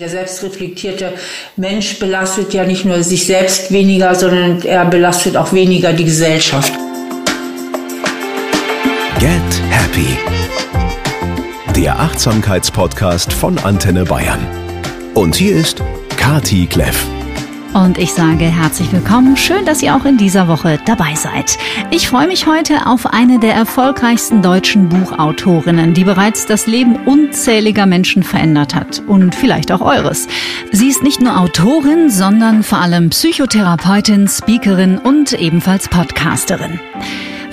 Der selbstreflektierte Mensch belastet ja nicht nur sich selbst weniger, sondern er belastet auch weniger die Gesellschaft. Get Happy. Der Achtsamkeitspodcast von Antenne Bayern. Und hier ist Kati Kleff. Und ich sage herzlich willkommen. Schön, dass ihr auch in dieser Woche dabei seid. Ich freue mich heute auf eine der erfolgreichsten deutschen Buchautorinnen, die bereits das Leben unzähliger Menschen verändert hat. Und vielleicht auch eures. Sie ist nicht nur Autorin, sondern vor allem Psychotherapeutin, Speakerin und ebenfalls Podcasterin.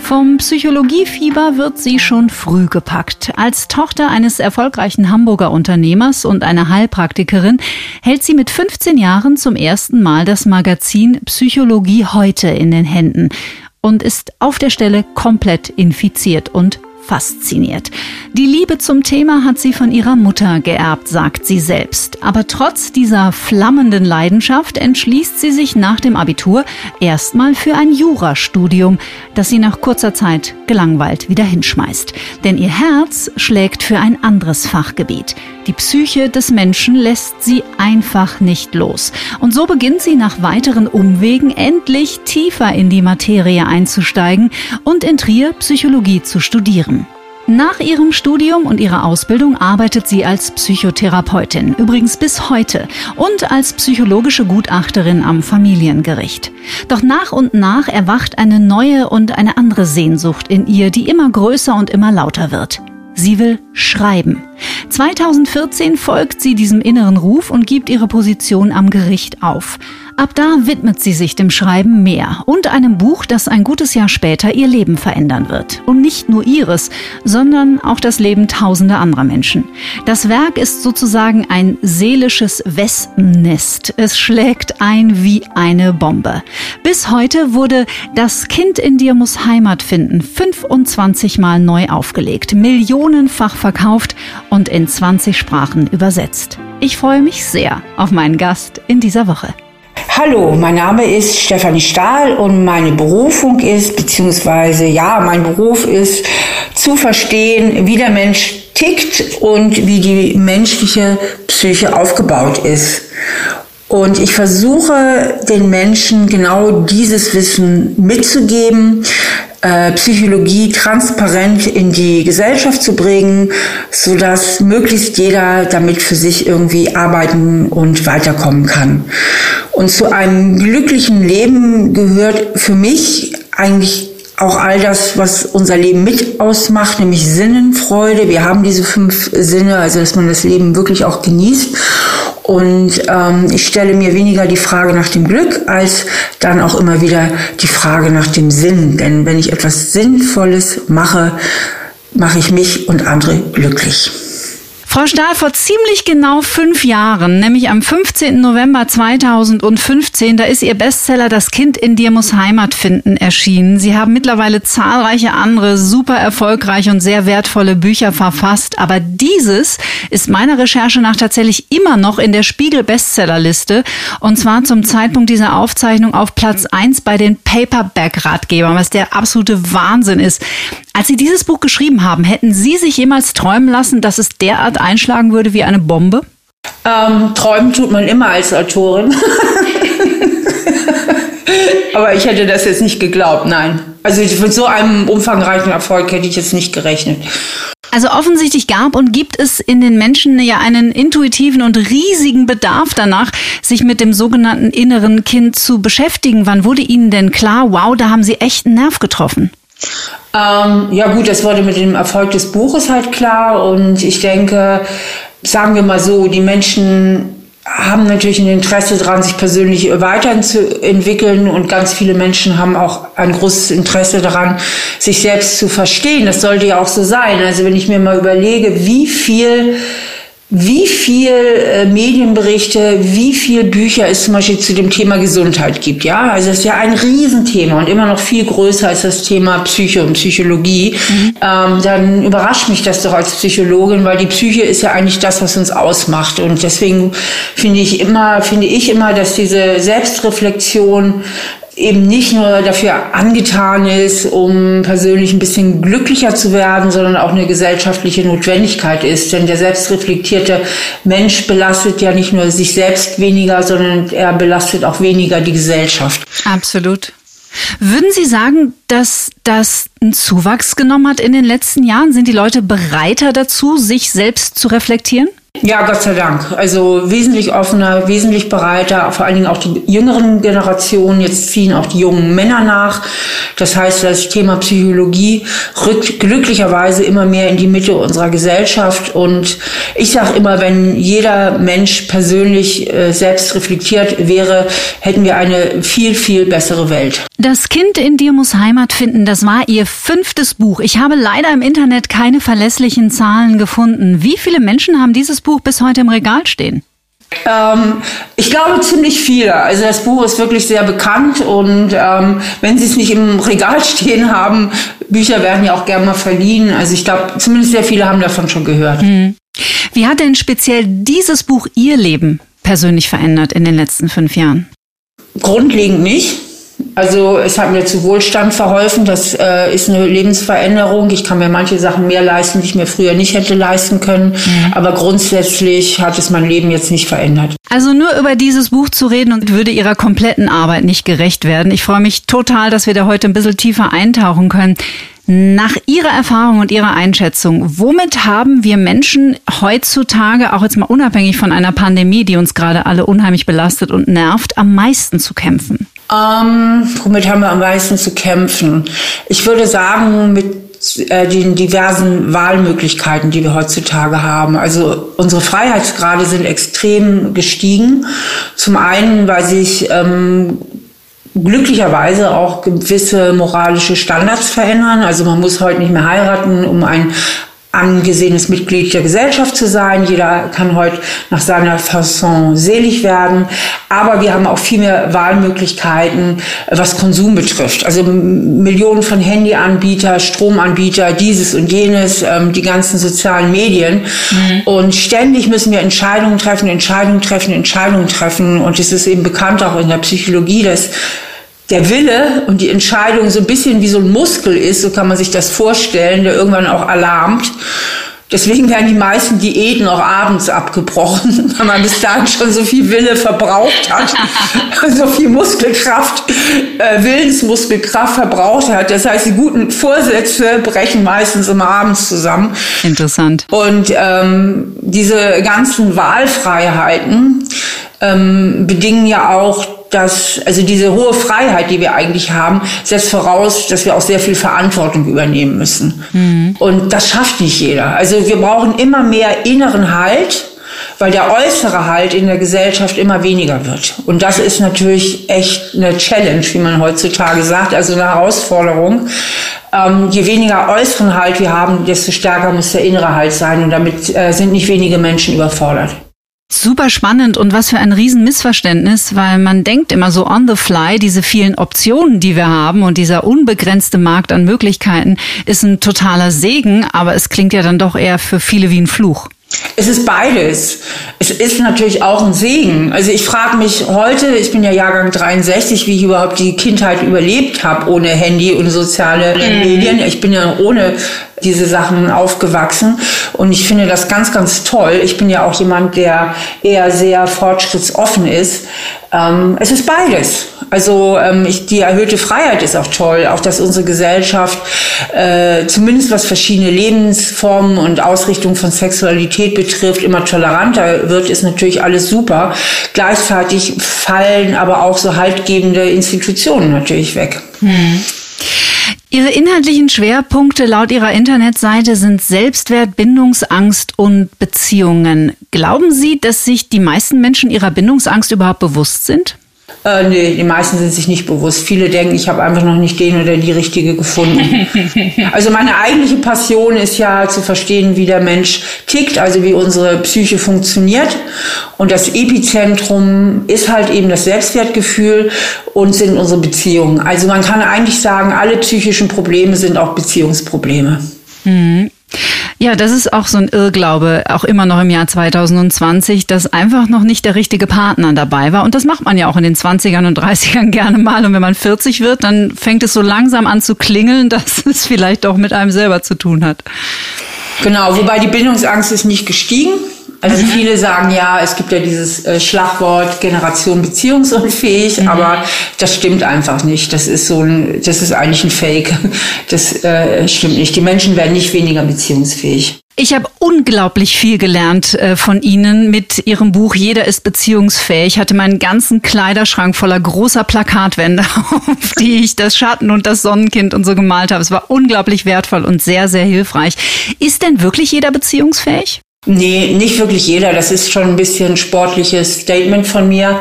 Vom Psychologiefieber wird sie schon früh gepackt. Als Tochter eines erfolgreichen Hamburger Unternehmers und einer Heilpraktikerin hält sie mit 15 Jahren zum ersten Mal das Magazin Psychologie heute in den Händen und ist auf der Stelle komplett infiziert und fasziniert. Die Liebe zum Thema hat sie von ihrer Mutter geerbt, sagt sie selbst. Aber trotz dieser flammenden Leidenschaft entschließt sie sich nach dem Abitur erstmal für ein Jurastudium, das sie nach kurzer Zeit gelangweilt wieder hinschmeißt. Denn ihr Herz schlägt für ein anderes Fachgebiet. Die Psyche des Menschen lässt sie einfach nicht los. Und so beginnt sie nach weiteren Umwegen endlich tiefer in die Materie einzusteigen und in Trier Psychologie zu studieren. Nach ihrem Studium und ihrer Ausbildung arbeitet sie als Psychotherapeutin, übrigens bis heute, und als psychologische Gutachterin am Familiengericht. Doch nach und nach erwacht eine neue und eine andere Sehnsucht in ihr, die immer größer und immer lauter wird. Sie will schreiben. 2014 folgt sie diesem inneren Ruf und gibt ihre Position am Gericht auf. Ab da widmet sie sich dem Schreiben mehr und einem Buch, das ein gutes Jahr später ihr Leben verändern wird. Und nicht nur ihres, sondern auch das Leben tausender anderer Menschen. Das Werk ist sozusagen ein seelisches Wespennest. Es schlägt ein wie eine Bombe. Bis heute wurde Das Kind in dir muss Heimat finden 25 Mal neu aufgelegt, millionenfach verkauft und in 20 Sprachen übersetzt. Ich freue mich sehr auf meinen Gast in dieser Woche. Hallo, mein Name ist Stefanie Stahl und meine Berufung ist, beziehungsweise ja, mein Beruf ist zu verstehen, wie der Mensch tickt und wie die menschliche Psyche aufgebaut ist. Und ich versuche den Menschen genau dieses Wissen mitzugeben, äh, Psychologie transparent in die Gesellschaft zu bringen, so dass möglichst jeder damit für sich irgendwie arbeiten und weiterkommen kann. Und zu einem glücklichen Leben gehört für mich eigentlich auch all das, was unser Leben mit ausmacht, nämlich Sinnenfreude. Wir haben diese fünf Sinne, also dass man das Leben wirklich auch genießt. Und ähm, ich stelle mir weniger die Frage nach dem Glück, als dann auch immer wieder die Frage nach dem Sinn. Denn wenn ich etwas Sinnvolles mache, mache ich mich und andere glücklich. Frau Stahl, vor ziemlich genau fünf Jahren, nämlich am 15. November 2015, da ist Ihr Bestseller Das Kind in dir muss Heimat finden erschienen. Sie haben mittlerweile zahlreiche andere super erfolgreiche und sehr wertvolle Bücher verfasst, aber dieses ist meiner Recherche nach tatsächlich immer noch in der Spiegel Bestsellerliste und zwar zum Zeitpunkt dieser Aufzeichnung auf Platz eins bei den Paperback-Ratgebern, was der absolute Wahnsinn ist. Als Sie dieses Buch geschrieben haben, hätten Sie sich jemals träumen lassen, dass es derart einschlagen würde wie eine Bombe? Ähm, träumen tut man immer als Autorin. Aber ich hätte das jetzt nicht geglaubt, nein. Also mit so einem umfangreichen Erfolg hätte ich jetzt nicht gerechnet. Also offensichtlich gab und gibt es in den Menschen ja einen intuitiven und riesigen Bedarf danach, sich mit dem sogenannten inneren Kind zu beschäftigen. Wann wurde Ihnen denn klar, wow, da haben Sie echt einen Nerv getroffen? Ähm, ja gut, das wurde mit dem Erfolg des Buches halt klar und ich denke, sagen wir mal so, die Menschen haben natürlich ein Interesse daran, sich persönlich weiterzuentwickeln und ganz viele Menschen haben auch ein großes Interesse daran, sich selbst zu verstehen. Das sollte ja auch so sein. Also wenn ich mir mal überlege, wie viel wie viel äh, Medienberichte, wie viel Bücher es zum Beispiel zu dem Thema Gesundheit gibt. Ja, also es ist ja ein Riesenthema und immer noch viel größer als das Thema Psyche und Psychologie. Mhm. Ähm, dann überrascht mich das doch als Psychologin, weil die Psyche ist ja eigentlich das, was uns ausmacht. Und deswegen finde finde ich immer, finde ich immer, dass diese Selbstreflexion eben nicht nur dafür angetan ist, um persönlich ein bisschen glücklicher zu werden, sondern auch eine gesellschaftliche Notwendigkeit ist. Denn der selbstreflektierte Mensch belastet ja nicht nur sich selbst weniger, sondern er belastet auch weniger die Gesellschaft. Absolut. Würden Sie sagen, dass das einen Zuwachs genommen hat in den letzten Jahren? Sind die Leute bereiter dazu, sich selbst zu reflektieren? Ja, Gott sei Dank. Also wesentlich offener, wesentlich bereiter, vor allen Dingen auch die jüngeren Generationen. Jetzt ziehen auch die jungen Männer nach. Das heißt, das Thema Psychologie rückt glücklicherweise immer mehr in die Mitte unserer Gesellschaft. Und ich sage immer, wenn jeder Mensch persönlich äh, selbst reflektiert wäre, hätten wir eine viel, viel bessere Welt. Das Kind in dir muss Heimat finden, das war Ihr fünftes Buch. Ich habe leider im Internet keine verlässlichen Zahlen gefunden. Wie viele Menschen haben dieses Buch bis heute im Regal stehen? Ähm, ich glaube ziemlich viele. Also das Buch ist wirklich sehr bekannt und ähm, wenn Sie es nicht im Regal stehen haben, Bücher werden ja auch gerne mal verliehen. Also ich glaube, zumindest sehr viele haben davon schon gehört. Hm. Wie hat denn speziell dieses Buch Ihr Leben persönlich verändert in den letzten fünf Jahren? Grundlegend nicht. Also es hat mir zu Wohlstand verholfen. Das äh, ist eine Lebensveränderung. Ich kann mir manche Sachen mehr leisten, die ich mir früher nicht hätte leisten können. Mhm. Aber grundsätzlich hat es mein Leben jetzt nicht verändert. Also nur über dieses Buch zu reden und würde Ihrer kompletten Arbeit nicht gerecht werden. Ich freue mich total, dass wir da heute ein bisschen tiefer eintauchen können. Nach Ihrer Erfahrung und Ihrer Einschätzung, womit haben wir Menschen heutzutage, auch jetzt mal unabhängig von einer Pandemie, die uns gerade alle unheimlich belastet und nervt, am meisten zu kämpfen? Ähm, womit haben wir am meisten zu kämpfen? Ich würde sagen, mit äh, den diversen Wahlmöglichkeiten, die wir heutzutage haben. Also unsere Freiheitsgrade sind extrem gestiegen. Zum einen, weil sich ähm, glücklicherweise auch gewisse moralische Standards verändern. Also man muss heute nicht mehr heiraten, um ein angesehenes Mitglied der Gesellschaft zu sein. Jeder kann heute nach seiner Fasson selig werden. Aber wir haben auch viel mehr Wahlmöglichkeiten, was Konsum betrifft. Also Millionen von Handyanbieter, Stromanbieter, dieses und jenes, ähm, die ganzen sozialen Medien. Mhm. Und ständig müssen wir Entscheidungen treffen, Entscheidungen treffen, Entscheidungen treffen. Und es ist eben bekannt auch in der Psychologie, dass der Wille und die Entscheidung so ein bisschen wie so ein Muskel ist, so kann man sich das vorstellen, der irgendwann auch alarmt. Deswegen werden die meisten Diäten auch abends abgebrochen, weil man bis dahin schon so viel Wille verbraucht hat, so viel Muskelkraft, äh, Willensmuskelkraft verbraucht hat. Das heißt, die guten Vorsätze brechen meistens immer abends zusammen. Interessant. Und ähm, diese ganzen Wahlfreiheiten ähm, bedingen ja auch dass, also diese hohe Freiheit, die wir eigentlich haben, setzt voraus, dass wir auch sehr viel Verantwortung übernehmen müssen. Mhm. Und das schafft nicht jeder. Also wir brauchen immer mehr inneren Halt, weil der äußere Halt in der Gesellschaft immer weniger wird. Und das ist natürlich echt eine Challenge, wie man heutzutage sagt, also eine Herausforderung. Ähm, je weniger äußeren Halt wir haben, desto stärker muss der innere Halt sein. Und damit äh, sind nicht wenige Menschen überfordert. Super spannend und was für ein Riesenmissverständnis, weil man denkt immer so on the fly, diese vielen Optionen, die wir haben und dieser unbegrenzte Markt an Möglichkeiten ist ein totaler Segen, aber es klingt ja dann doch eher für viele wie ein Fluch. Es ist beides. Es ist natürlich auch ein Segen. Also ich frage mich heute, ich bin ja Jahrgang 63, wie ich überhaupt die Kindheit überlebt habe ohne Handy und soziale mhm. Medien. Ich bin ja ohne diese Sachen aufgewachsen und ich finde das ganz, ganz toll. Ich bin ja auch jemand, der eher sehr fortschrittsoffen ist. Ähm, es ist beides. Also ähm, ich, die erhöhte Freiheit ist auch toll, auch dass unsere Gesellschaft äh, zumindest was verschiedene Lebensformen und Ausrichtungen von Sexualität betrifft, immer toleranter wird, ist natürlich alles super. Gleichzeitig fallen aber auch so haltgebende Institutionen natürlich weg. Hm. Ihre inhaltlichen Schwerpunkte laut Ihrer Internetseite sind Selbstwert, Bindungsangst und Beziehungen. Glauben Sie, dass sich die meisten Menschen ihrer Bindungsangst überhaupt bewusst sind? Äh, nee, die meisten sind sich nicht bewusst. Viele denken, ich habe einfach noch nicht den oder die richtige gefunden. also meine eigentliche Passion ist ja zu verstehen, wie der Mensch tickt, also wie unsere Psyche funktioniert. Und das Epizentrum ist halt eben das Selbstwertgefühl und sind unsere Beziehungen. Also man kann eigentlich sagen, alle psychischen Probleme sind auch Beziehungsprobleme. Mhm. Ja, das ist auch so ein Irrglaube, auch immer noch im Jahr 2020, dass einfach noch nicht der richtige Partner dabei war. Und das macht man ja auch in den 20ern und 30ern gerne mal. Und wenn man 40 wird, dann fängt es so langsam an zu klingeln, dass es vielleicht auch mit einem selber zu tun hat. Genau, wobei die Bindungsangst ist nicht gestiegen. Also mhm. viele sagen ja, es gibt ja dieses äh, Schlagwort Generation beziehungsunfähig, mhm. aber das stimmt einfach nicht. Das ist so ein, das ist eigentlich ein Fake. Das äh, stimmt nicht. Die Menschen werden nicht weniger beziehungsfähig. Ich habe unglaublich viel gelernt äh, von Ihnen mit Ihrem Buch Jeder ist beziehungsfähig. Ich hatte meinen ganzen Kleiderschrank voller großer Plakatwände, auf die ich das Schatten und das Sonnenkind und so gemalt habe. Es war unglaublich wertvoll und sehr, sehr hilfreich. Ist denn wirklich jeder beziehungsfähig? Nee, nicht wirklich jeder. Das ist schon ein bisschen sportliches Statement von mir.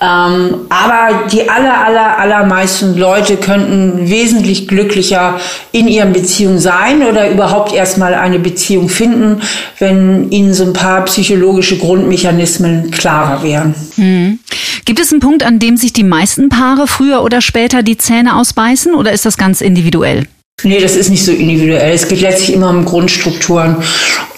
Ähm, aber die aller, aller, allermeisten Leute könnten wesentlich glücklicher in ihren Beziehungen sein oder überhaupt erstmal eine Beziehung finden, wenn ihnen so ein paar psychologische Grundmechanismen klarer wären. Hm. Gibt es einen Punkt, an dem sich die meisten Paare früher oder später die Zähne ausbeißen oder ist das ganz individuell? Nee, das ist nicht so individuell. Es geht letztlich immer um Grundstrukturen.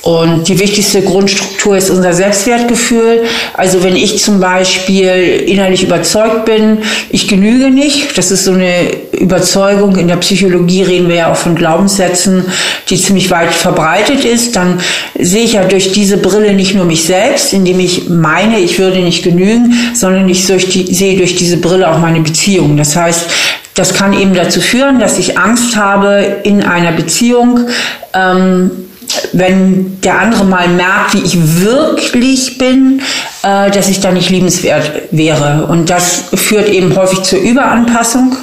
Und die wichtigste Grundstruktur ist unser Selbstwertgefühl. Also wenn ich zum Beispiel innerlich überzeugt bin, ich genüge nicht, das ist so eine Überzeugung, in der Psychologie reden wir ja auch von Glaubenssätzen, die ziemlich weit verbreitet ist, dann sehe ich ja durch diese Brille nicht nur mich selbst, indem ich meine, ich würde nicht genügen, sondern ich sehe durch diese Brille auch meine Beziehung. Das heißt, das kann eben dazu führen, dass ich Angst habe in einer Beziehung, ähm, wenn der andere mal merkt, wie ich wirklich bin, äh, dass ich da nicht liebenswert wäre. Und das führt eben häufig zur Überanpassung.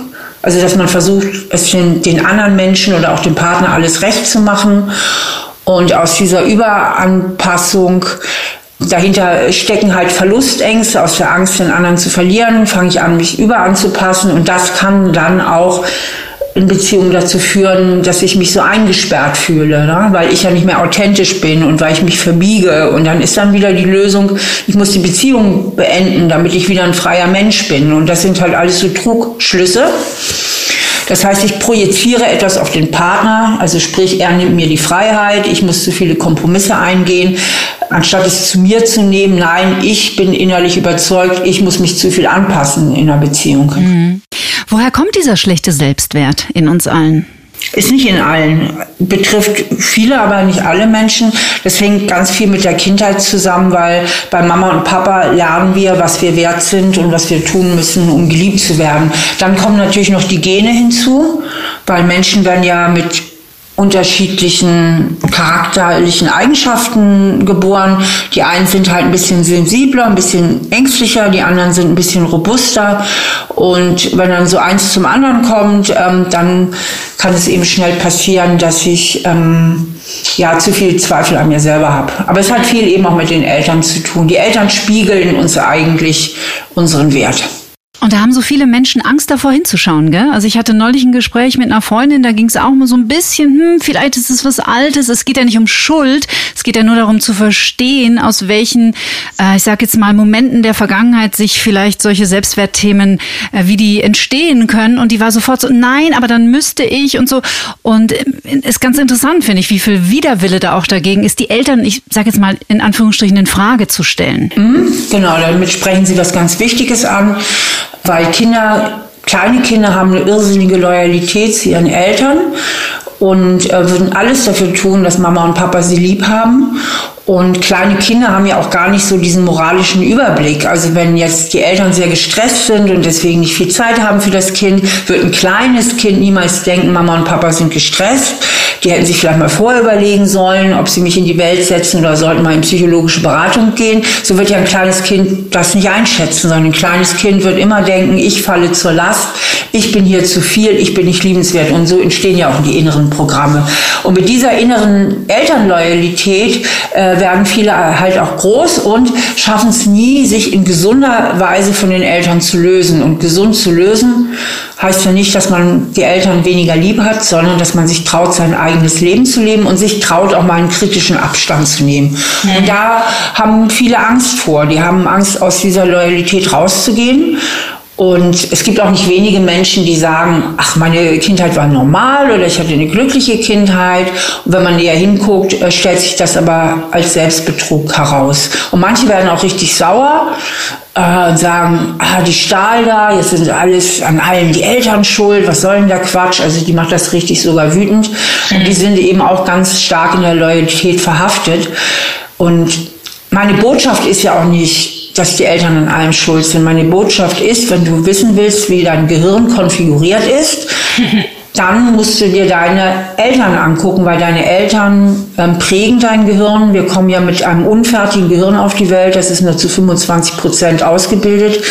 Also, dass man versucht, es den, den anderen Menschen oder auch dem Partner alles recht zu machen. Und aus dieser Überanpassung Dahinter stecken halt Verlustängste aus der Angst, den anderen zu verlieren, fange ich an, mich überanzupassen und das kann dann auch in Beziehungen dazu führen, dass ich mich so eingesperrt fühle, ne? weil ich ja nicht mehr authentisch bin und weil ich mich verbiege. Und dann ist dann wieder die Lösung, ich muss die Beziehung beenden, damit ich wieder ein freier Mensch bin. Und das sind halt alles so Trugschlüsse. Das heißt, ich projiziere etwas auf den Partner, also sprich, er nimmt mir die Freiheit, ich muss zu viele Kompromisse eingehen, anstatt es zu mir zu nehmen, nein, ich bin innerlich überzeugt, ich muss mich zu viel anpassen in einer Beziehung. Mhm. Woher kommt dieser schlechte Selbstwert in uns allen? Ist nicht in allen, betrifft viele, aber nicht alle Menschen. Das hängt ganz viel mit der Kindheit zusammen, weil bei Mama und Papa lernen wir, was wir wert sind und was wir tun müssen, um geliebt zu werden. Dann kommen natürlich noch die Gene hinzu, weil Menschen werden ja mit unterschiedlichen charakterlichen Eigenschaften geboren. Die einen sind halt ein bisschen sensibler, ein bisschen ängstlicher, die anderen sind ein bisschen robuster. Und wenn dann so eins zum anderen kommt, ähm, dann kann es eben schnell passieren, dass ich ähm, ja zu viel Zweifel an mir selber habe. Aber es hat viel eben auch mit den Eltern zu tun. Die Eltern spiegeln uns eigentlich unseren Wert. Und da haben so viele Menschen Angst davor hinzuschauen, gell? Also ich hatte neulich ein Gespräch mit einer Freundin, da ging es auch mal so ein bisschen, hm, vielleicht ist es was Altes. Es geht ja nicht um Schuld, es geht ja nur darum zu verstehen, aus welchen, äh, ich sag jetzt mal, Momenten der Vergangenheit sich vielleicht solche Selbstwertthemen, äh, wie die entstehen können. Und die war sofort so, nein, aber dann müsste ich und so. Und äh, ist ganz interessant, finde ich, wie viel Widerwille da auch dagegen ist, die Eltern, ich sag jetzt mal in Anführungsstrichen, in Frage zu stellen. Mhm, genau, damit sprechen Sie was ganz Wichtiges an weil Kinder, kleine Kinder haben eine irrsinnige Loyalität zu ihren Eltern und äh, würden alles dafür tun, dass Mama und Papa sie lieb haben. Und kleine Kinder haben ja auch gar nicht so diesen moralischen Überblick. Also wenn jetzt die Eltern sehr gestresst sind und deswegen nicht viel Zeit haben für das Kind, wird ein kleines Kind niemals denken, Mama und Papa sind gestresst. Die hätten sich vielleicht mal vorher überlegen sollen, ob sie mich in die Welt setzen oder sollten mal in psychologische Beratung gehen. So wird ja ein kleines Kind das nicht einschätzen, sondern ein kleines Kind wird immer denken, ich falle zur Last, ich bin hier zu viel, ich bin nicht liebenswert. Und so entstehen ja auch die inneren Programme. Und mit dieser inneren Elternloyalität äh, werden viele halt auch groß und schaffen es nie, sich in gesunder Weise von den Eltern zu lösen. Und gesund zu lösen heißt ja nicht, dass man die Eltern weniger lieb hat, sondern dass man sich traut, sein eigenes Leben zu leben und sich traut, auch mal einen kritischen Abstand zu nehmen. Mhm. Und da haben viele Angst vor. Die haben Angst, aus dieser Loyalität rauszugehen Und es gibt auch nicht wenige Menschen, die sagen, ach, meine Kindheit war normal oder ich hatte eine glückliche Kindheit. Und wenn man näher hinguckt, äh, stellt sich das aber als Selbstbetrug heraus. Und manche werden auch richtig sauer äh, und sagen, ah, die Stahl da, jetzt sind alles an allen die Eltern schuld, was soll denn der Quatsch? Also die macht das richtig sogar wütend. Und die sind eben auch ganz stark in der Loyalität verhaftet. Und meine Botschaft ist ja auch nicht, dass die Eltern an allem schuld sind. Meine Botschaft ist, wenn du wissen willst, wie dein Gehirn konfiguriert ist, dann musst du dir deine Eltern angucken, weil deine Eltern ähm, prägen dein Gehirn. Wir kommen ja mit einem unfertigen Gehirn auf die Welt, das ist nur zu 25 Prozent ausgebildet,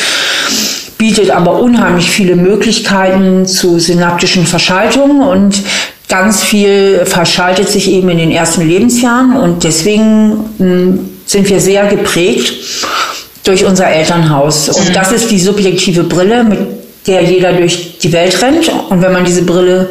bietet aber unheimlich viele Möglichkeiten zu synaptischen Verschaltungen und ganz viel verschaltet sich eben in den ersten Lebensjahren und deswegen mh, hm, sind wir sehr geprägt durch unser Elternhaus. Und mhm. das ist die subjektive Brille, mit der jeder durch die Welt rennt. Und wenn man diese Brille,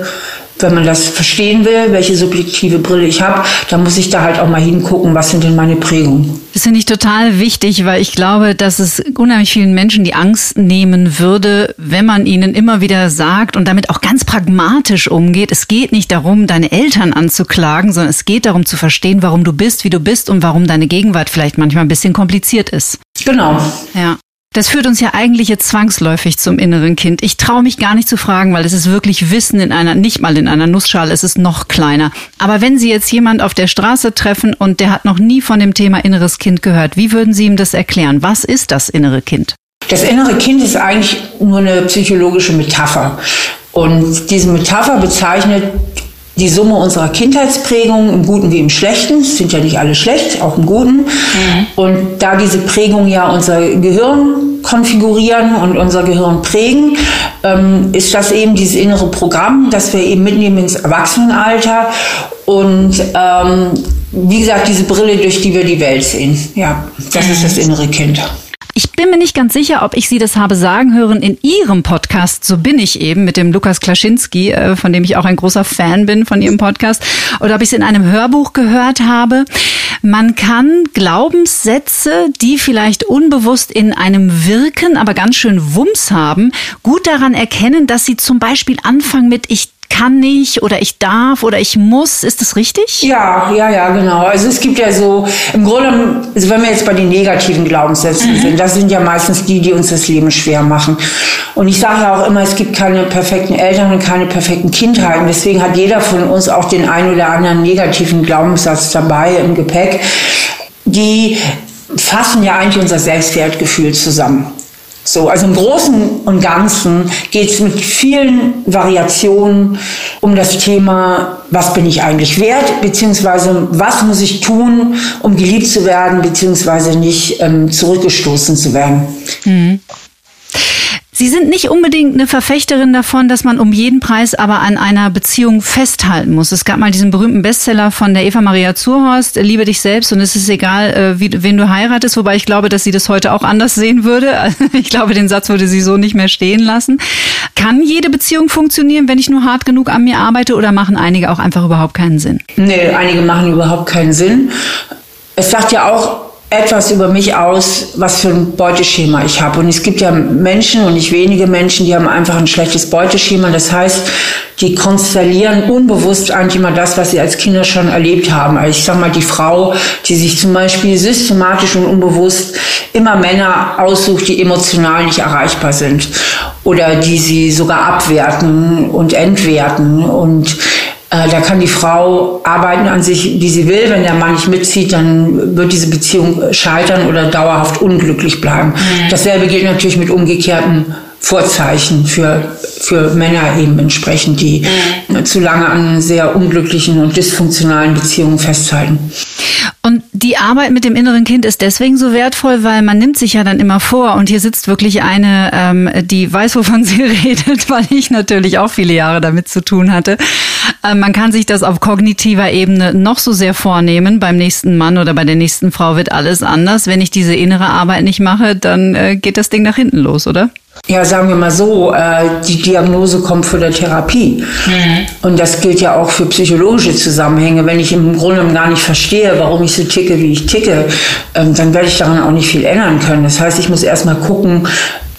wenn man das verstehen will, welche subjektive Brille ich habe, dann muss ich da halt auch mal hingucken, was sind denn meine Prägungen. Das finde ich total wichtig, weil ich glaube, dass es unheimlich vielen Menschen die Angst nehmen würde, wenn man ihnen immer wieder sagt und damit auch ganz pragmatisch umgeht. Es geht nicht darum, deine Eltern anzuklagen, sondern es geht darum zu verstehen, warum du bist, wie du bist und warum deine Gegenwart vielleicht manchmal ein bisschen kompliziert ist. Genau. Ja. Das führt uns ja eigentlich jetzt zwangsläufig zum inneren Kind. Ich traue mich gar nicht zu fragen, weil es ist wirklich Wissen in einer, nicht mal in einer Nussschale, es ist noch kleiner. Aber wenn Sie jetzt jemand auf der Straße treffen und der hat noch nie von dem Thema inneres Kind gehört, wie würden Sie ihm das erklären? Was ist das innere Kind? Das innere Kind ist eigentlich nur eine psychologische Metapher. Und diese Metapher bezeichnet die Summe unserer Kindheitsprägungen im Guten wie im Schlechten, sind ja nicht alle schlecht, auch im Guten. Mhm. Und da diese Prägungen ja unser Gehirn konfigurieren und unser Gehirn prägen, ähm, ist das eben dieses innere Programm, das wir eben mitnehmen ins Erwachsenenalter und ähm, wie gesagt, diese Brille, durch die wir die Welt sehen. Ja, das mhm. ist das innere Kind. Ich bin mir nicht ganz sicher, ob ich Sie das habe sagen hören in Ihrem Podcast. So bin ich eben mit dem Lukas Klaschinski, äh, von dem ich auch ein großer Fan bin von Ihrem Podcast. Oder ob ich es in einem Hörbuch gehört habe. Man kann Glaubenssätze, die vielleicht unbewusst in einem wirken, aber ganz schön Wumms haben, gut daran erkennen, dass sie zum Beispiel anfangen mit Ich kann nicht oder ich darf oder ich muss. Ist das richtig? Ja, ja, ja, genau. Also es gibt ja so, im Grunde, also wenn wir jetzt bei den negativen Glaubenssätzen mhm. sind, das sind ja meistens die, die uns das Leben schwer machen. Und ich sage ja auch immer, es gibt keine perfekten Eltern und keine perfekten Kindheiten. Deswegen hat jeder von uns auch den einen oder anderen negativen Glaubenssatz dabei im Gepäck. Die fassen ja eigentlich unser Selbstwertgefühl zusammen. So, also im Großen und Ganzen geht es mit vielen Variationen um das Thema, was bin ich eigentlich wert, beziehungsweise was muss ich tun, um geliebt zu werden, beziehungsweise nicht ähm, zurückgestoßen zu werden. Mhm. Sie sind nicht unbedingt eine Verfechterin davon, dass man um jeden Preis aber an einer Beziehung festhalten muss. Es gab mal diesen berühmten Bestseller von der Eva Maria Zurhorst, Liebe dich selbst und es ist egal, äh, wie, wen du heiratest, wobei ich glaube, dass sie das heute auch anders sehen würde. Ich glaube, den Satz würde sie so nicht mehr stehen lassen. Kann jede Beziehung funktionieren, wenn ich nur hart genug an mir arbeite oder machen einige auch einfach überhaupt keinen Sinn? Nee, einige machen überhaupt keinen Sinn. Es sagt ja auch etwas über mich aus, was für ein Beuteschema ich habe. Und es gibt ja Menschen und nicht wenige Menschen, die haben einfach ein schlechtes Beuteschema. Das heißt, die konstellieren unbewusst eigentlich immer das, was sie als Kinder schon erlebt haben. Also ich sag mal, die Frau, die sich zum Beispiel systematisch und unbewusst immer Männer aussucht, die emotional nicht erreichbar sind oder die sie sogar abwerten und entwerten und äh, da kann die Frau arbeiten an sich, wie sie will. Wenn der Mann nicht mitzieht, dann wird diese Beziehung scheitern oder dauerhaft unglücklich bleiben. Mhm. Dasselbe gilt natürlich mit umgekehrten Vorzeichen für, für Männer eben entsprechend, die mhm. zu lange an sehr unglücklichen und dysfunktionalen Beziehungen festhalten. Und die Arbeit mit dem inneren Kind ist deswegen so wertvoll, weil man nimmt sich ja dann immer vor und hier sitzt wirklich eine, ähm, die weiß, wovon sie redet, weil ich natürlich auch viele Jahre damit zu tun hatte. Ähm, man kann sich das auf kognitiver Ebene noch so sehr vornehmen. Beim nächsten Mann oder bei der nächsten Frau wird alles anders. Wenn ich diese innere Arbeit nicht mache, dann äh, geht das Ding nach hinten los, oder? Ja, sagen wir mal so, äh, die Diagnose kommt vor der Therapie. Mhm. Und das gilt ja auch für psychologische Zusammenhänge. Wenn ich im Grunde gar nicht verstehe, warum ich so ticke, wie ich ticke, ähm, dann werde ich daran auch nicht viel ändern können. Das heißt, ich muss erstmal gucken,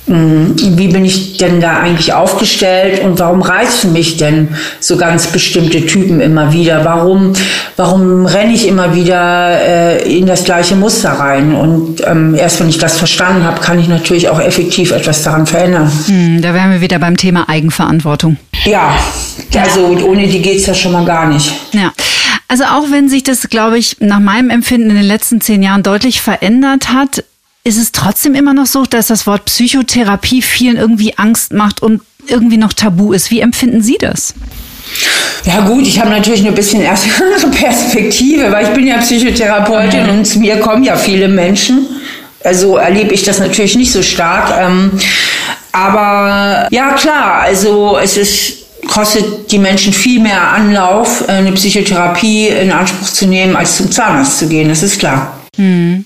Mhm. Wie bin ich denn da eigentlich aufgestellt und warum reizen mich denn so ganz bestimmte Typen immer wieder? Warum, warum renne ich immer wieder äh, in das gleiche Muster rein? Und ähm, erst wenn ich das verstanden habe, kann ich natürlich auch effektiv etwas daran verändern. Hm, da wären wir wieder beim Thema Eigenverantwortung. Ja, also ohne die geht es ja schon mal gar nicht. Ja. Also auch wenn sich das, glaube ich, nach meinem Empfinden in den letzten zehn Jahren deutlich verändert hat, ist es trotzdem immer noch so, dass das Wort Psychotherapie vielen irgendwie Angst macht und irgendwie noch tabu ist. Wie empfinden Sie das? Ja gut, ich habe natürlich ein bisschen andere Perspektive, weil ich bin ja Psychotherapeutin mhm. und zu mir kommen ja viele Menschen. Also erlebe ich das natürlich nicht so stark. Ähm, aber ja klar, also es ist kostet die Menschen viel mehr Anlauf, eine Psychotherapie in Anspruch zu nehmen, als zum Zahnarzt zu gehen. Das ist klar. Mhm.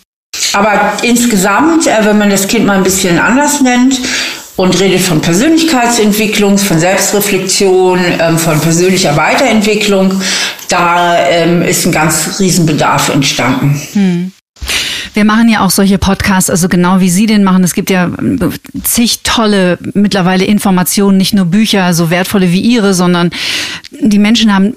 Aber insgesamt, äh, wenn man das Kind mal ein bisschen anders nennt und redet von Persönlichkeitsentwicklung, von Selbstreflexion, ähm, von persönlicher Weiterentwicklung, da ähm, ist ein ganz Riesenbedarf entstanden. Hm. Wir machen ja auch solche Podcasts, also genau wie Sie den machen. Es gibt ja zig tolle mittlerweile Informationen, nicht nur Bücher, so wertvolle wie Ihre, sondern die Menschen haben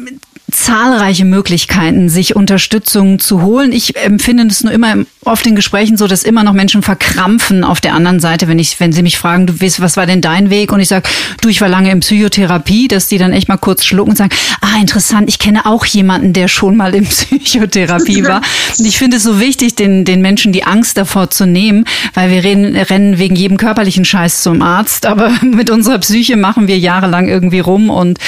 zahlreiche Möglichkeiten, sich Unterstützung zu holen. Ich empfinde es nur immer oft in Gesprächen so, dass immer noch Menschen verkrampfen auf der anderen Seite, wenn ich, wenn sie mich fragen, du weißt, was war denn dein Weg? Und ich sage, du, ich war lange in Psychotherapie, dass die dann echt mal kurz schlucken und sagen, ah, interessant, ich kenne auch jemanden, der schon mal in Psychotherapie war. Und ich finde es so wichtig, den, den Menschen die Angst davor zu nehmen, weil wir reden, rennen wegen jedem körperlichen Scheiß zum Arzt, aber mit unserer Psyche machen wir jahrelang irgendwie rum und,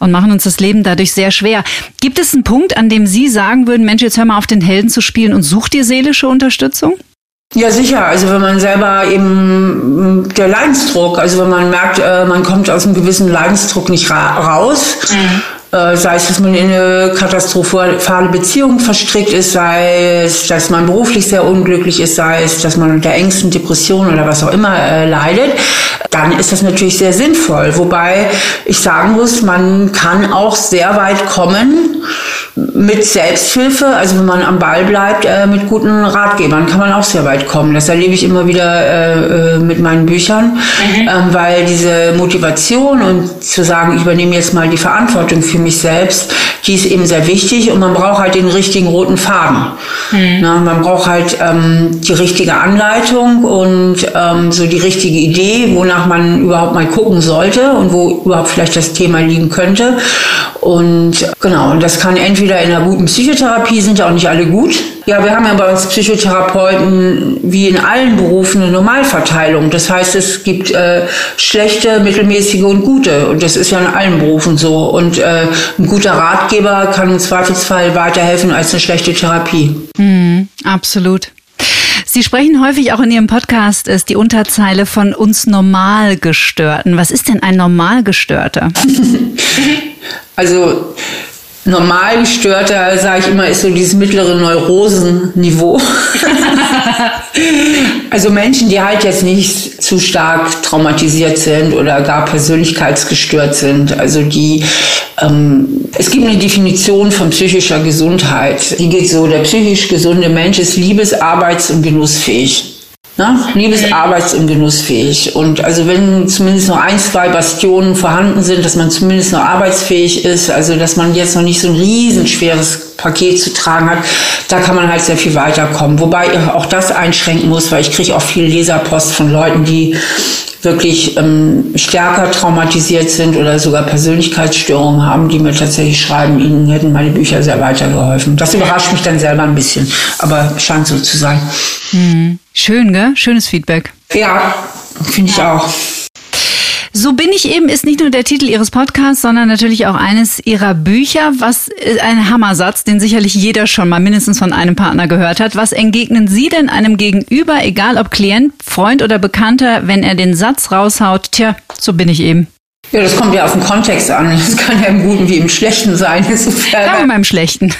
und machen uns das Leben dadurch sehr schwer. Gibt es einen Punkt, an dem Sie sagen würden, Mensch, jetzt hör mal auf den Helden zu spielen und such dir seelische Unterstützung? Ja, sicher. Also wenn man selber eben der Leidensdruck, also wenn man merkt, äh, man kommt aus einem gewissen Leidensdruck nicht raus, mhm. Äh, sei es, dass man in eine katastrophale Beziehung verstrickt ist, sei es, dass man beruflich sehr unglücklich ist, sei es, dass man unter Ängsten, Depressionen oder was auch immer äh, leidet, dann ist das natürlich sehr sinnvoll. Wobei ich sagen muss, man kann auch sehr weit kommen mit Selbsthilfe, also wenn man am Ball bleibt, äh, mit guten Ratgebern kann man auch sehr weit kommen. Das erlebe ich immer wieder äh, äh mit meinen Büchern, mhm. ähm, weil diese Motivation und zu sagen, ich übernehme jetzt mal die Verantwortung für mich selbst, die ist eben sehr wichtig und man braucht halt den richtigen roten Faden. Mhm. Na, man braucht halt ähm, die richtige Anleitung und ähm, so die richtige Idee, wonach man überhaupt mal gucken sollte und wo überhaupt vielleicht das Thema liegen könnte. Und genau, und das kann entweder in einer guten Psychotherapie, sind ja auch nicht alle gut. Ja, wir haben ja bei uns Psychotherapeuten wie in allen Berufen eine Normalverteilung. Das heißt, es gibt äh, schlechte, mittelmäßige und gute. Und das ist ja in allen Berufen so. Und äh, ein guter Ratgeber kann im Zweifelsfall weiterhelfen als eine schlechte Therapie. Mm, absolut. Sie sprechen häufig auch in Ihrem Podcast, ist die Unterzeile von uns Normalgestörten. Was ist denn ein Normalgestörter? also normal gestörter, sage ich immer, ist so dieses mittlere Neurosenniveau. also Menschen, die halt jetzt nicht zu stark traumatisiert sind oder gar persönlichkeitsgestört sind. Also die, ähm, es gibt eine Definition von psychischer Gesundheit. Die geht so, der psychisch gesunde Mensch ist liebes-, arbeits- und genussfähig. Ne? Liebes, mhm. arbeits- und genussfähig. Und also wenn zumindest noch ein, zwei Bastionen vorhanden sind, dass man zumindest noch arbeitsfähig ist, also dass man jetzt noch nicht so ein riesenschweres Paket zu tragen hat, da kann man halt sehr viel weiterkommen. Wobei ich auch das einschränken muss, weil ich kriege auch viel Leserpost von Leuten, die wirklich ähm, stärker traumatisiert sind oder sogar Persönlichkeitsstörungen haben, die mir tatsächlich schreiben, ihnen hätten meine Bücher sehr weitergeholfen. Das überrascht mich dann selber ein bisschen, aber scheint so zu sein. Hm. Schön, gell? Schönes Feedback. Ja, finde ich auch. So bin ich eben ist nicht nur der Titel Ihres Podcasts, sondern natürlich auch eines Ihrer Bücher. Was ist ein Hammersatz, den sicherlich jeder schon mal mindestens von einem Partner gehört hat. Was entgegnen Sie denn einem Gegenüber, egal ob Klient, Freund oder Bekannter, wenn er den Satz raushaut, tja, so bin ich eben? Ja, das kommt ja auf den Kontext an. Das kann ja im Guten wie im Schlechten sein. Insofern. Ja, immer im Schlechten.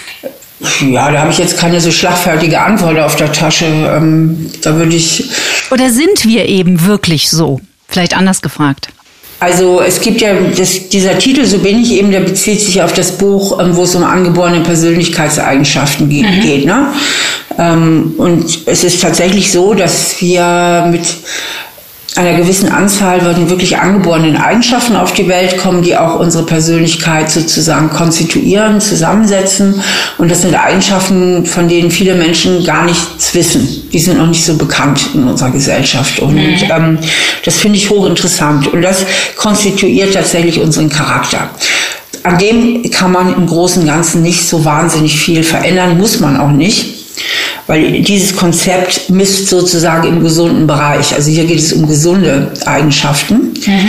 Ja, da habe ich jetzt keine so schlagfertige Antwort auf der Tasche. Ähm, da würde ich. Oder sind wir eben wirklich so? Vielleicht anders gefragt. Also es gibt ja das, dieser Titel, so bin ich eben, der bezieht sich auf das Buch, ähm, wo es um angeborene Persönlichkeitseigenschaften geht. Mhm. geht ne? Ähm, und es ist tatsächlich so, dass wir mit einer gewissen Anzahl von wirklich angeborenen Eigenschaften auf die Welt kommen, die auch unsere Persönlichkeit sozusagen konstituieren, zusammensetzen. Und das sind Eigenschaften, von denen viele Menschen gar nichts wissen. Die sind noch nicht so bekannt in unserer Gesellschaft. Und mhm. ähm, das finde ich hochinteressant. Und das konstituiert tatsächlich unseren Charakter an dem kann man im Großen und Ganzen nicht so wahnsinnig viel verändern, muss man auch nicht. Weil dieses Konzept misst sozusagen im gesunden Bereich. Also hier geht es um gesunde Eigenschaften. Mhm.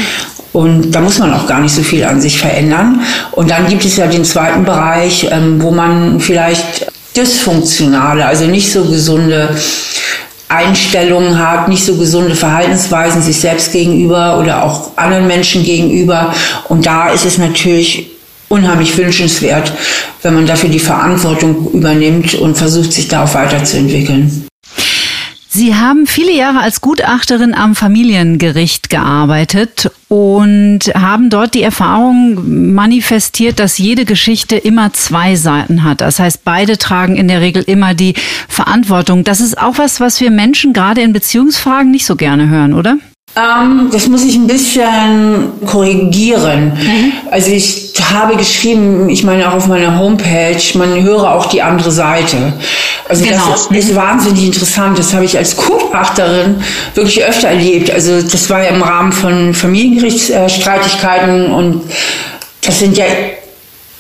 Und da muss man auch gar nicht so viel an sich verändern. Und dann gibt es ja den zweiten Bereich, ähm, wo man vielleicht dysfunktionale, also nicht so gesunde Einstellungen hat, nicht so gesunde Verhaltensweisen sich selbst gegenüber oder auch anderen Menschen gegenüber. Und da ist es natürlich unheimlich wünschenswert, wenn man dafür die Verantwortung übernimmt und versucht, sich darauf weiterzuentwickeln. Sie haben viele Jahre als Gutachterin am Familiengericht gearbeitet und haben dort die Erfahrung manifestiert, dass jede Geschichte immer zwei Seiten hat. Das heißt, beide tragen in der Regel immer die Verantwortung. Das ist auch was, was wir Menschen gerade in Beziehungsfragen nicht so gerne hören, oder? Ähm, das muss ich ein bisschen korrigieren. Mhm. Also ich habe geschrieben, ich meine auch auf meiner Homepage, man höre auch die andere Seite. Also genau. das ist, ist, wahnsinnig interessant. Das habe ich als Gutachterin wirklich öfter erlebt. Also das war ja im Rahmen von Familiengerichtsstreitigkeiten und das sind ja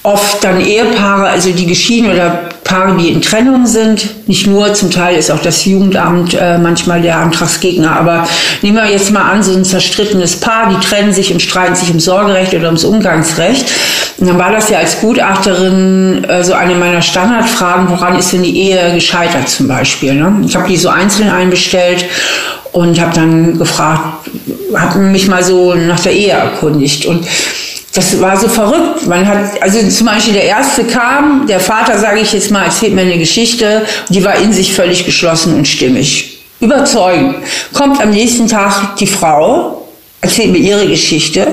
oft dann Ehepaare, also die geschieden oder Paare, die in Trennung sind. Nicht nur, zum Teil ist auch das Jugendamt äh, manchmal der Antragsgegner. Aber nehmen wir jetzt mal an, so ein zerstrittenes Paar, die trennen sich und streiten sich ums Sorgerecht oder ums Umgangsrecht. Und dann war das ja als Gutachterin äh, so eine meiner Standardfragen, woran ist denn die Ehe gescheitert zum Beispiel. Ne? Ich habe die so einzeln einbestellt und habe dann gefragt, habe mich mal so nach der Ehe erkundigt. Und das war so verrückt. Man hat, also zum Beispiel der erste kam, der Vater, sage ich jetzt mal, erzählt mir eine Geschichte, die war in sich völlig geschlossen und stimmig. Überzeugend. Kommt am nächsten Tag die Frau, erzählt mir ihre Geschichte,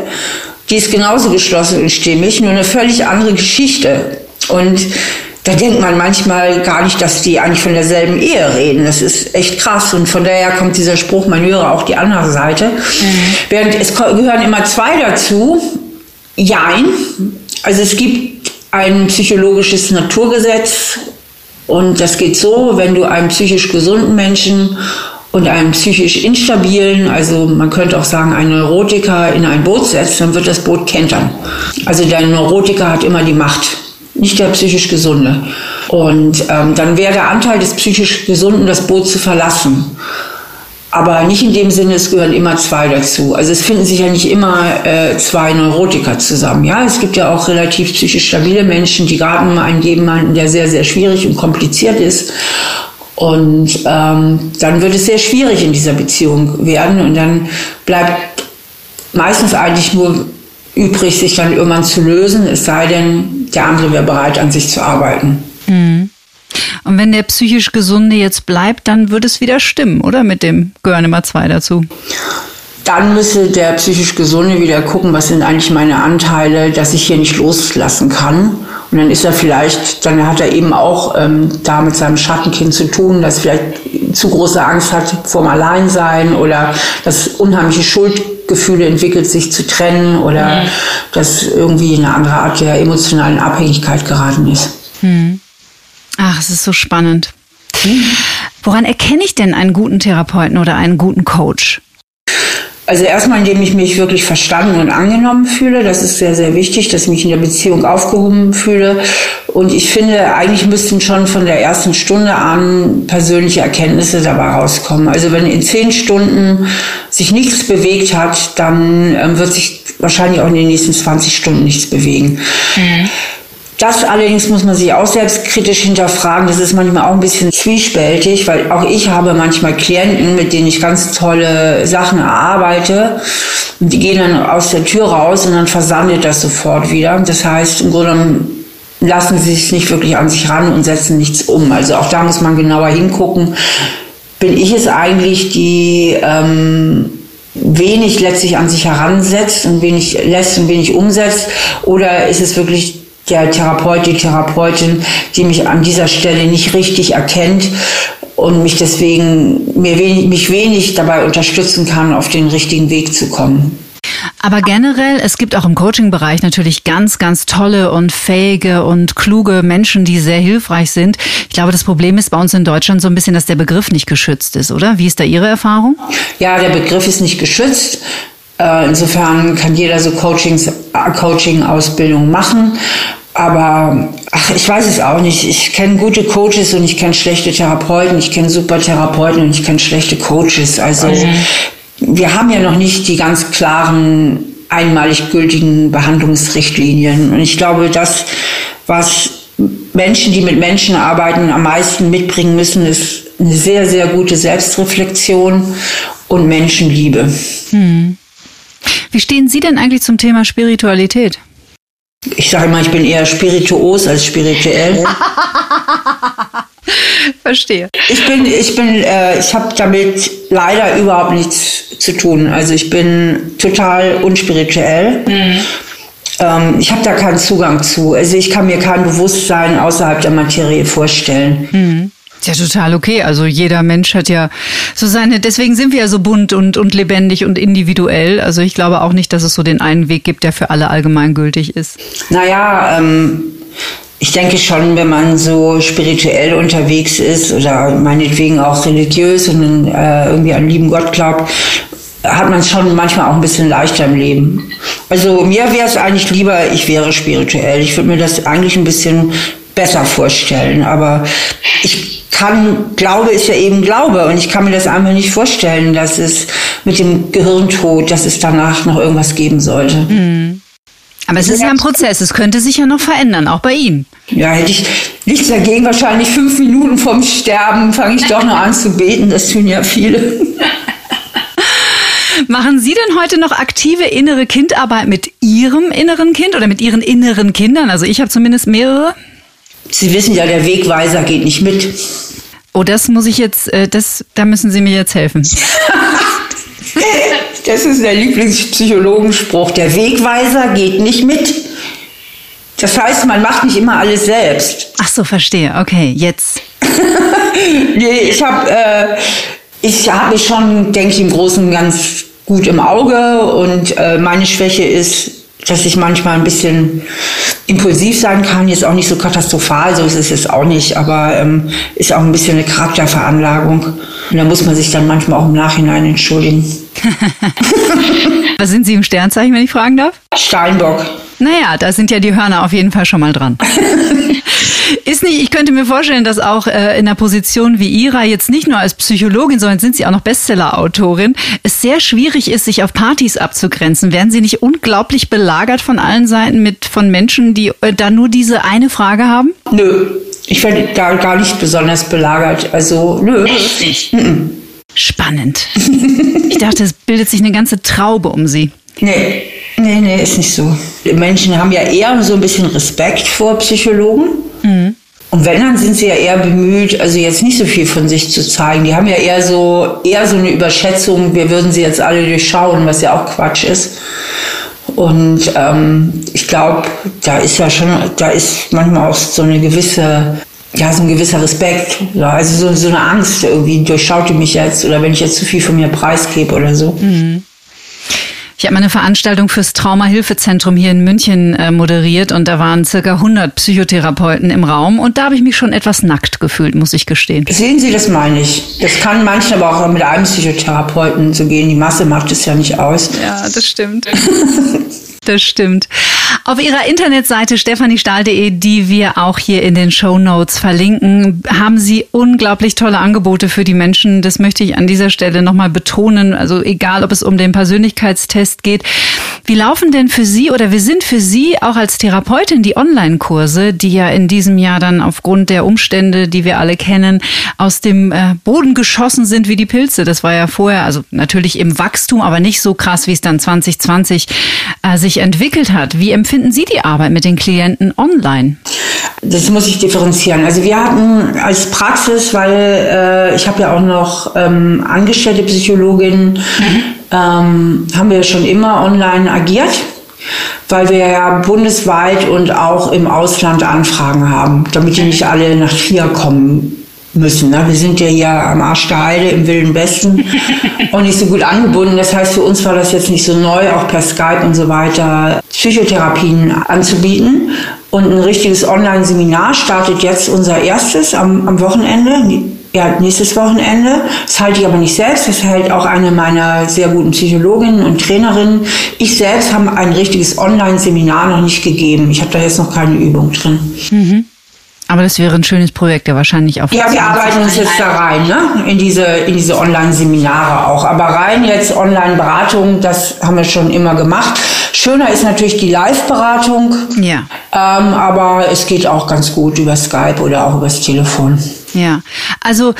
die ist genauso geschlossen und stimmig, nur eine völlig andere Geschichte. Und da denkt man manchmal gar nicht, dass die eigentlich von derselben Ehe reden. Das ist echt krass. Und von daher kommt dieser Spruch, man höre auch die andere Seite. Mhm. Während es gehören immer zwei dazu. Jein. Also es gibt ein psychologisches Naturgesetz und das geht so, wenn du einen psychisch gesunden Menschen und einen psychisch instabilen, also man könnte auch sagen einen Neurotiker in ein Boot setzt, dann wird das Boot kentern. Also der Neurotiker hat immer die Macht, nicht der psychisch Gesunde. Und ähm, dann wäre der Anteil des psychisch Gesunden, das Boot zu verlassen. Aber nicht in dem Sinne, es gehören immer zwei dazu. Also es finden sich ja nicht immer äh, zwei Neurotiker zusammen. Ja, es gibt ja auch relativ psychisch stabile Menschen, die gerade mal einen geben, der sehr, sehr schwierig und kompliziert ist. Und ähm, dann wird es sehr schwierig in dieser Beziehung werden. Und dann bleibt meistens eigentlich nur übrig, sich dann irgendwann zu lösen, es sei denn, der andere wäre bereit, an sich zu arbeiten. Mhm. Und wenn der psychisch Gesunde jetzt bleibt, dann würde es wieder stimmen, oder? Mit dem gehören immer zwei dazu. Dann müsste der psychisch Gesunde wieder gucken, was sind eigentlich meine Anteile, dass ich hier nicht loslassen kann. Und dann ist er vielleicht, dann hat er eben auch ähm, da mit seinem Schattenkind zu tun, das vielleicht zu große Angst hat vorm Alleinsein oder das unheimliche Schuldgefühle entwickelt, sich zu trennen oder mhm. dass irgendwie eine andere Art der emotionalen Abhängigkeit geraten ist. Mhm. Ach, es ist so spannend. Woran erkenne ich denn einen guten Therapeuten oder einen guten Coach? Also erstmal, indem ich mich wirklich verstanden und angenommen fühle. Das ist sehr, sehr wichtig, dass ich mich in der Beziehung aufgehoben fühle. Und ich finde, eigentlich müssten schon von der ersten Stunde an persönliche Erkenntnisse dabei rauskommen. Also wenn in zehn Stunden sich nichts bewegt hat, dann ähm, wird sich wahrscheinlich auch in den nächsten 20 Stunden nichts bewegen. Mhm. Das allerdings muss man sich auch selbstkritisch hinterfragen. Das ist manchmal auch ein bisschen zwiespältig, weil auch ich habe manchmal Klienten, mit denen ich ganz tolle Sachen erarbeite. Und die gehen dann aus der Tür raus und dann versandet das sofort wieder. Das heißt, im Grunde genommen lassen sie sich nicht wirklich an sich ran und setzen nichts um. Also auch da muss man genauer hingucken. Bin ich es eigentlich, die ähm, wenig letztlich an sich heransetzt und wenig lässt und wenig umsetzt? Oder ist es wirklich der Therapeut, die Therapeutin, die mich an dieser Stelle nicht richtig erkennt und mich deswegen mir wenig, mich wenig dabei unterstützen kann, auf den richtigen Weg zu kommen. Aber generell, es gibt auch im Coaching-Bereich natürlich ganz, ganz tolle und fähige und kluge Menschen, die sehr hilfreich sind. Ich glaube, das Problem ist bei uns in Deutschland so ein bisschen, dass der Begriff nicht geschützt ist, oder? Wie ist da Ihre Erfahrung? Ja, der Begriff ist nicht geschützt. Äh, insofern kann jeder so Coachings, Coaching-Ausbildung machen. Aber ach, ich weiß es auch nicht. Ich kenne gute Coaches und ich kenne schlechte Therapeuten. Ich kenne super Therapeuten und ich kenne schlechte Coaches. Also mhm wir haben ja noch nicht die ganz klaren, einmalig gültigen Behandlungsrichtlinien. Und ich glaube, das, was Menschen, die mit Menschen arbeiten, am meisten mitbringen müssen, ist eine sehr, sehr gute Selbstreflexion und Menschenliebe. Hm. Wie stehen Sie denn eigentlich zum Thema Spiritualität? Ich sage mal, ich bin eher spirituos als spirituell. Verstehe. Ich bin, ich bin, äh, ich habe damit leider überhaupt nichts zu tun. Also ich bin total unspirituell. Mhm. Ähm, ich habe da keinen Zugang zu. Also ich kann mir kein Bewusstsein außerhalb der Materie vorstellen. Mhm. Ja, total okay. Also jeder Mensch hat ja so seine, deswegen sind wir ja so bunt und, und lebendig und individuell. Also ich glaube auch nicht, dass es so den einen Weg gibt, der für alle allgemeingültig ist. Naja, ähm, ich denke schon, wenn man so spirituell unterwegs ist oder meinetwegen auch religiös und äh, irgendwie an lieben Gott glaubt, hat man es schon manchmal auch ein bisschen leichter im Leben. Also mir wäre es eigentlich lieber, ich wäre spirituell. Ich würde mir das eigentlich ein bisschen besser vorstellen. Aber ich kann, Glaube ist ja eben Glaube und ich kann mir das einfach nicht vorstellen, dass es mit dem Gehirntod, dass es danach noch irgendwas geben sollte. Mhm. Aber es ist ja ein Prozess, es könnte sich ja noch verändern, auch bei Ihnen. Ja, hätte ich nichts dagegen. Wahrscheinlich fünf Minuten vorm Sterben fange ich doch noch an zu beten. Das tun ja viele. Machen Sie denn heute noch aktive innere Kindarbeit mit Ihrem inneren Kind oder mit Ihren inneren Kindern? Also ich habe zumindest mehrere. Sie wissen ja, der Wegweiser geht nicht mit. Oh, das muss ich jetzt, äh, das, da müssen Sie mir jetzt helfen. Das ist der Lieblingspsychologenspruch. Der Wegweiser geht nicht mit. Das heißt, man macht nicht immer alles selbst. Ach so, verstehe. Okay, jetzt. nee, ich habe äh, ich hab mich schon, denke ich, im Großen und ganz gut im Auge. Und äh, meine Schwäche ist, dass ich manchmal ein bisschen impulsiv sein kann. Jetzt auch nicht so katastrophal, so ist es jetzt auch nicht, aber ähm, ist auch ein bisschen eine Charakterveranlagung. Und da muss man sich dann manchmal auch im Nachhinein entschuldigen. Was sind Sie im Sternzeichen, wenn ich fragen darf? Steinbock. Naja, da sind ja die Hörner auf jeden Fall schon mal dran. Ist nicht, ich könnte mir vorstellen, dass auch äh, in einer Position wie Ihrer jetzt nicht nur als Psychologin, sondern sind Sie auch noch Bestseller-Autorin, es sehr schwierig ist, sich auf Partys abzugrenzen. Werden Sie nicht unglaublich belagert von allen Seiten mit von Menschen, die äh, da nur diese eine Frage haben? Nö, ich werde da gar nicht besonders belagert. Also nö. Echt nicht? Mm Spannend. Ich dachte, es bildet sich eine ganze Traube um Sie. Nee, nee, nee, ist nicht so. Die Menschen haben ja eher so ein bisschen Respekt vor Psychologen. Mhm. Und wenn, dann sind sie ja eher bemüht, also jetzt nicht so viel von sich zu zeigen. Die haben ja eher so, eher so eine Überschätzung, wir würden sie jetzt alle durchschauen, was ja auch Quatsch ist. Und ähm, ich glaube, da ist ja schon, da ist manchmal auch so eine gewisse ja, so ein gewisser Respekt, ja, also so, so eine Angst irgendwie, durchschaut die mich jetzt oder wenn ich jetzt zu viel von mir preisgebe oder so. Mhm. Ich habe eine Veranstaltung fürs Traumahilfezentrum hier in München äh, moderiert und da waren circa 100 Psychotherapeuten im Raum und da habe ich mich schon etwas nackt gefühlt, muss ich gestehen. Sehen Sie, das meine ich. Das kann manchmal aber auch mit einem Psychotherapeuten so gehen. Die Masse macht es ja nicht aus. Ja, das stimmt. das stimmt. Auf ihrer Internetseite stephaниestahl.de, die wir auch hier in den Show Notes verlinken, haben sie unglaublich tolle Angebote für die Menschen. Das möchte ich an dieser Stelle nochmal betonen. Also egal, ob es um den Persönlichkeitstest geht. Wie laufen denn für Sie oder wie sind für Sie auch als Therapeutin die Online-Kurse, die ja in diesem Jahr dann aufgrund der Umstände, die wir alle kennen, aus dem äh, Boden geschossen sind wie die Pilze? Das war ja vorher, also natürlich im Wachstum, aber nicht so krass, wie es dann 2020 äh, sich entwickelt hat. Wie empfinden Sie die Arbeit mit den Klienten online? Das muss ich differenzieren. Also wir hatten als Praxis, weil äh, ich habe ja auch noch ähm, angestellte Psychologin, mhm. ähm, haben wir schon immer online agiert. weil wir ja bundesweit und auch im Ausland Anfragen haben, damit die nicht alle nach Trier kommen müssen. Ne? Wir sind ja hier am Arsch der Heide im Wilden Westen und nicht so gut angebunden. Das heißt, für uns war das jetzt nicht so neu, auch per Skype und so weiter Psychotherapien anzubieten. Und ein richtiges Online-Seminar startet jetzt unser erstes am, am Wochenende ja, nächstes Wochenende. Das halte ich aber nicht selbst, das hält auch eine meiner sehr guten Psychologinnen und Trainerinnen. Ich selbst habe ein richtiges Online-Seminar noch nicht gegeben. Ich habe da jetzt noch keine Übung drin. Mhm. Aber das wäre ein schönes Projekt, ja wahrscheinlich auch. Ja, wir arbeiten uns jetzt da rein, ne? In diese, in diese Online-Seminare auch. Aber rein jetzt Online-Beratung, das haben wir schon immer gemacht. Schöner ist natürlich die Live-Beratung. Ja. Ähm, aber es geht auch ganz gut über Skype oder auch übers Telefon. Ja, also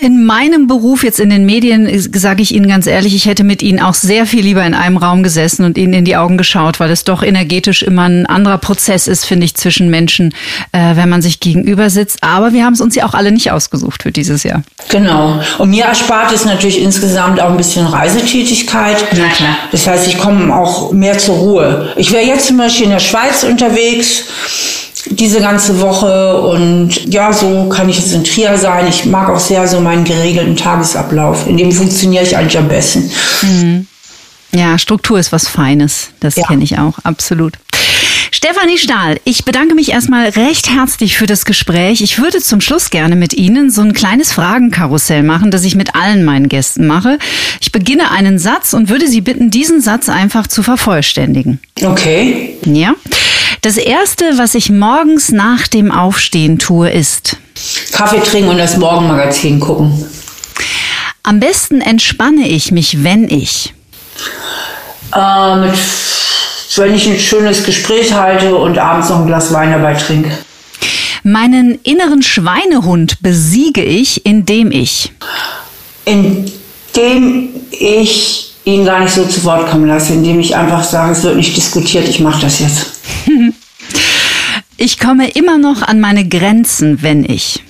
in meinem Beruf jetzt in den Medien sage ich Ihnen ganz ehrlich, ich hätte mit Ihnen auch sehr viel lieber in einem Raum gesessen und Ihnen in die Augen geschaut, weil es doch energetisch immer ein anderer Prozess ist, finde ich, zwischen Menschen, äh, wenn man sich gegenüber sitzt. Aber wir haben es uns ja auch alle nicht ausgesucht für dieses Jahr. Genau. Und mir erspart es natürlich insgesamt auch ein bisschen Reisetätigkeit. Na klar. Das heißt, ich komme auch mehr zur Ruhe. Ich wäre jetzt zum Beispiel in der Schweiz unterwegs diese ganze Woche und ja, so kann ich jetzt in Trier sein. Ich mag auch sehr so meinen geregelten Tagesablauf. In dem funktioniere ich eigentlich am besten. Mhm. Ja, Struktur ist was Feines. Das ja. kenne ich auch, absolut. Stefanie Stahl, ich bedanke mich erstmal recht herzlich für das Gespräch. Ich würde zum Schluss gerne mit Ihnen so ein kleines Fragenkarussell machen, das ich mit allen meinen Gästen mache. Ich beginne einen Satz und würde Sie bitten, diesen Satz einfach zu vervollständigen. Okay. Ja. Das erste, was ich morgens nach dem Aufstehen tue, ist Kaffee trinken und das Morgenmagazin gucken. Am besten entspanne ich mich, wenn ich äh, mit, wenn ich ein schönes Gespräch halte und abends noch ein Glas Wein dabei trinke. Meinen inneren Schweinehund besiege ich, indem ich indem ich ihn gar nicht so zu Wort kommen lasse, indem ich einfach sage, es wird nicht diskutiert, ich mache das jetzt. Ich komme immer noch an meine Grenzen, wenn ich.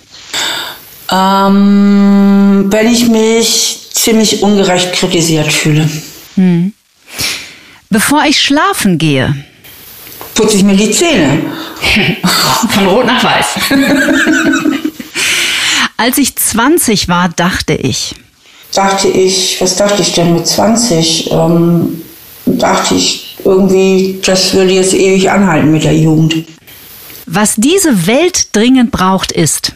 Ähm, wenn ich mich ziemlich ungerecht kritisiert fühle. Hm. Bevor ich schlafen gehe. Putze ich mir die Zähne. Von rot nach weiß. Als ich 20 war, dachte ich. Dachte ich, was dachte ich denn mit 20? Ähm, dachte ich irgendwie, das würde jetzt ewig anhalten mit der Jugend. Was diese Welt dringend braucht, ist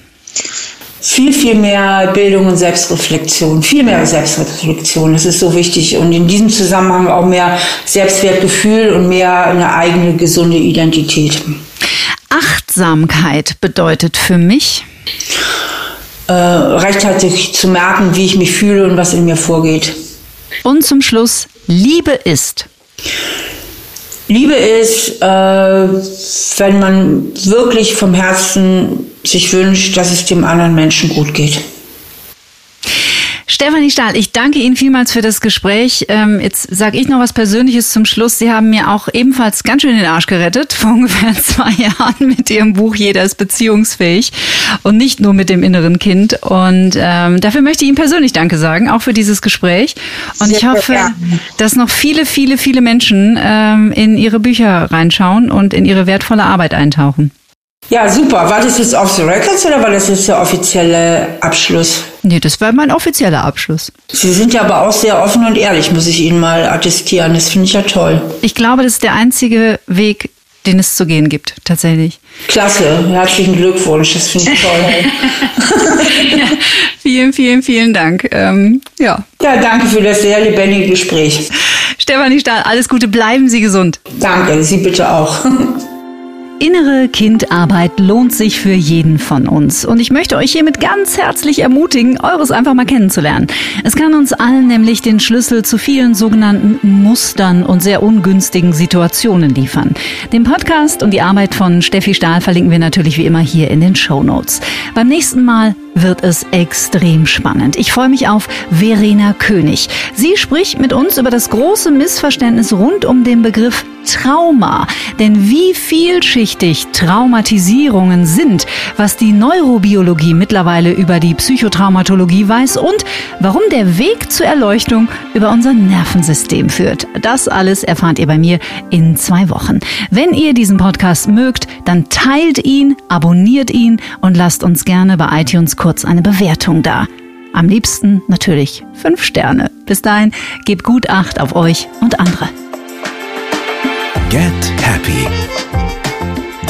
viel, viel mehr Bildung und Selbstreflexion, viel mehr Selbstreflexion. Das ist so wichtig. Und in diesem Zusammenhang auch mehr Selbstwertgefühl und mehr eine eigene gesunde Identität. Achtsamkeit bedeutet für mich, äh, rechtzeitig zu merken, wie ich mich fühle und was in mir vorgeht. Und zum Schluss, Liebe ist. Liebe ist, äh, wenn man wirklich vom Herzen sich wünscht, dass es dem anderen Menschen gut geht. Stefanie Stahl, ich danke Ihnen vielmals für das Gespräch. Ähm, jetzt sage ich noch was Persönliches zum Schluss. Sie haben mir auch ebenfalls ganz schön den Arsch gerettet vor ungefähr zwei Jahren mit Ihrem Buch Jeder ist beziehungsfähig und nicht nur mit dem inneren Kind. Und ähm, dafür möchte ich Ihnen persönlich Danke sagen, auch für dieses Gespräch. Und ich hoffe, dass noch viele, viele, viele Menschen ähm, in Ihre Bücher reinschauen und in Ihre wertvolle Arbeit eintauchen. Ja, super. War das jetzt off the records oder war das jetzt der offizielle Abschluss? Nee, das war mein offizieller Abschluss. Sie sind ja aber auch sehr offen und ehrlich, muss ich Ihnen mal attestieren. Das finde ich ja toll. Ich glaube, das ist der einzige Weg, den es zu gehen gibt, tatsächlich. Klasse, herzlichen Glückwunsch, das finde ich toll. ja, vielen, vielen, vielen Dank. Ähm, ja. ja, danke für das sehr lebendige Gespräch. Stefanie Stahl, alles Gute, bleiben Sie gesund. Danke, Sie bitte auch. Innere Kindarbeit lohnt sich für jeden von uns. Und ich möchte euch hiermit ganz herzlich ermutigen, eures einfach mal kennenzulernen. Es kann uns allen nämlich den Schlüssel zu vielen sogenannten Mustern und sehr ungünstigen Situationen liefern. Den Podcast und die Arbeit von Steffi Stahl verlinken wir natürlich wie immer hier in den Show Notes. Beim nächsten Mal wird es extrem spannend. Ich freue mich auf Verena König. Sie spricht mit uns über das große Missverständnis rund um den Begriff Trauma. Denn wie vielschichtig Traumatisierungen sind, was die Neurobiologie mittlerweile über die Psychotraumatologie weiß und warum der Weg zur Erleuchtung über unser Nervensystem führt. Das alles erfahrt ihr bei mir in zwei Wochen. Wenn ihr diesen Podcast mögt, dann teilt ihn, abonniert ihn und lasst uns gerne bei iTunes kurz eine Bewertung da. Am liebsten natürlich fünf Sterne. Bis dahin, gebt gut Acht auf euch und andere. Get Happy.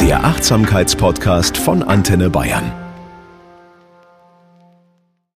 Der Achtsamkeitspodcast von Antenne Bayern.